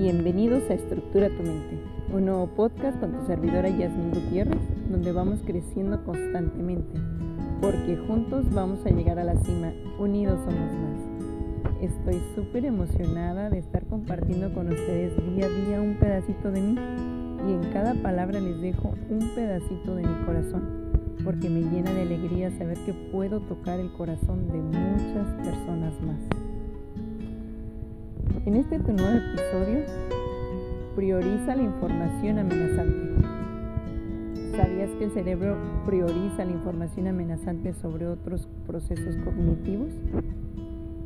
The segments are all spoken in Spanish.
Bienvenidos a Estructura tu Mente, un nuevo podcast con tu servidora Yasmin Gutiérrez, donde vamos creciendo constantemente, porque juntos vamos a llegar a la cima, unidos somos más. Estoy súper emocionada de estar compartiendo con ustedes día a día un pedacito de mí y en cada palabra les dejo un pedacito de mi corazón, porque me llena de alegría saber que puedo tocar el corazón de muchas personas más. En este tu nuevo episodio, prioriza la información amenazante. ¿Sabías que el cerebro prioriza la información amenazante sobre otros procesos cognitivos?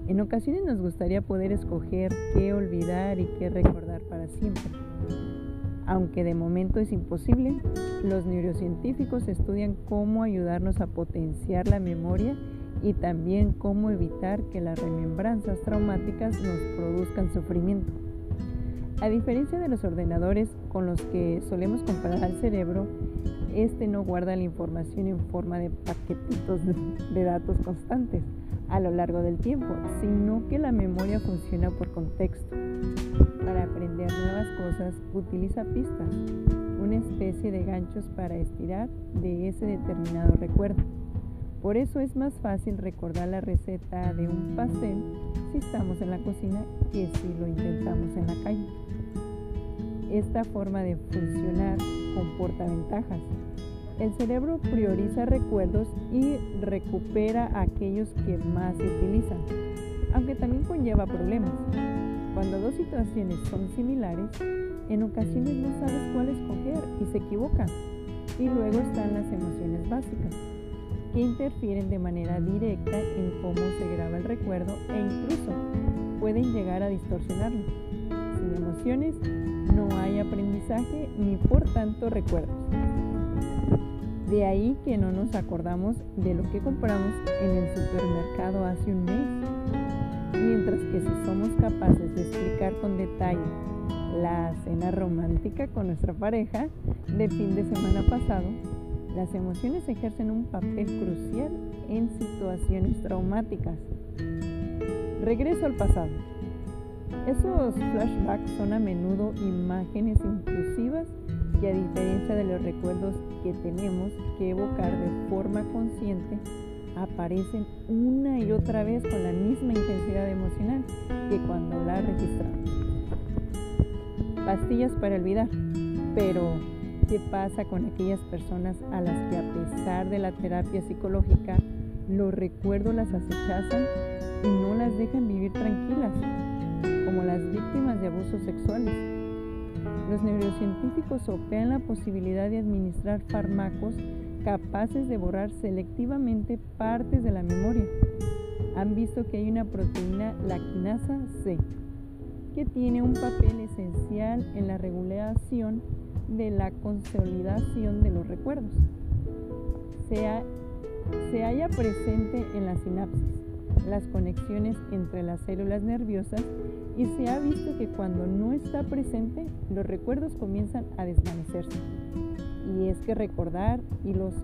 En ocasiones nos gustaría poder escoger qué olvidar y qué recordar para siempre. Aunque de momento es imposible, los neurocientíficos estudian cómo ayudarnos a potenciar la memoria y también cómo evitar que las remembranzas traumáticas nos produzcan sufrimiento. A diferencia de los ordenadores con los que solemos comparar al cerebro, este no guarda la información en forma de paquetitos de datos constantes a lo largo del tiempo, sino que la memoria funciona por contexto. Para aprender nuevas cosas utiliza pistas, una especie de ganchos para estirar de ese determinado recuerdo. Por eso es más fácil recordar la receta de un pastel si estamos en la cocina que si lo intentamos en la calle. Esta forma de funcionar comporta ventajas. El cerebro prioriza recuerdos y recupera aquellos que más se utilizan, aunque también conlleva problemas. Cuando dos situaciones son similares, en ocasiones no sabes cuál escoger y se equivocan. Y luego están las emociones básicas que interfieren de manera directa en cómo se graba el recuerdo e incluso pueden llegar a distorsionarlo. Sin emociones no hay aprendizaje ni por tanto recuerdos. De ahí que no nos acordamos de lo que compramos en el supermercado hace un mes. Mientras que si somos capaces de explicar con detalle la cena romántica con nuestra pareja de fin de semana pasado, las emociones ejercen un papel crucial en situaciones traumáticas. Regreso al pasado. Esos flashbacks son a menudo imágenes inclusivas que a diferencia de los recuerdos que tenemos que evocar de forma consciente, aparecen una y otra vez con la misma intensidad emocional que cuando la registramos. Pastillas para olvidar, pero ¿Qué pasa con aquellas personas a las que a pesar de la terapia psicológica los recuerdos las acechazan y no las dejan vivir tranquilas, como las víctimas de abusos sexuales? Los neurocientíficos operan la posibilidad de administrar fármacos capaces de borrar selectivamente partes de la memoria. Han visto que hay una proteína, la quinasa C, que tiene un papel esencial en la regulación de la consolidación de los recuerdos. Se, halla presente en la sinapsis, las conexiones entre las células nerviosas y se ha visto que cuando no está presente, los recuerdos comienzan a desvanecerse. Y es que recordar y los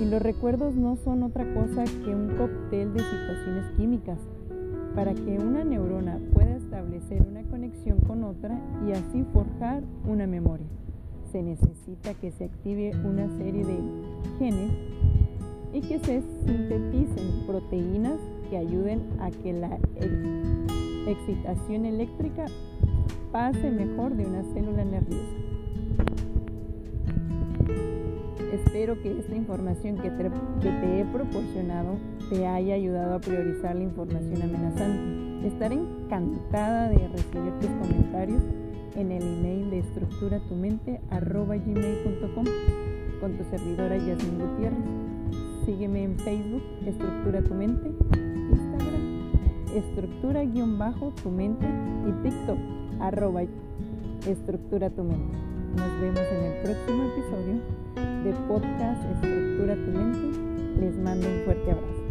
y los recuerdos no son otra cosa que un cóctel de situaciones químicas. Para que una neurona pueda establecer una conexión con otra y así forjar una memoria. Se necesita que se active una serie de genes y que se sinteticen proteínas que ayuden a que la excitación eléctrica pase mejor de una célula nerviosa. Espero que esta información que te, que he proporcionado te haya ayudado a priorizar la información amenazante. Estaré encantada de recibir tus comentarios en el email de estructuratumente.gmail.com con tu servidora Yasmin Gutiérrez. Sígueme en Facebook, Estructura Tu Mente, Instagram, Estructura-Tu Mente y TikTok, arroba Estructura Tu Mente. Nos vemos en el próximo episodio de podcast Estructura tu mente. Les mando un fuerte abrazo.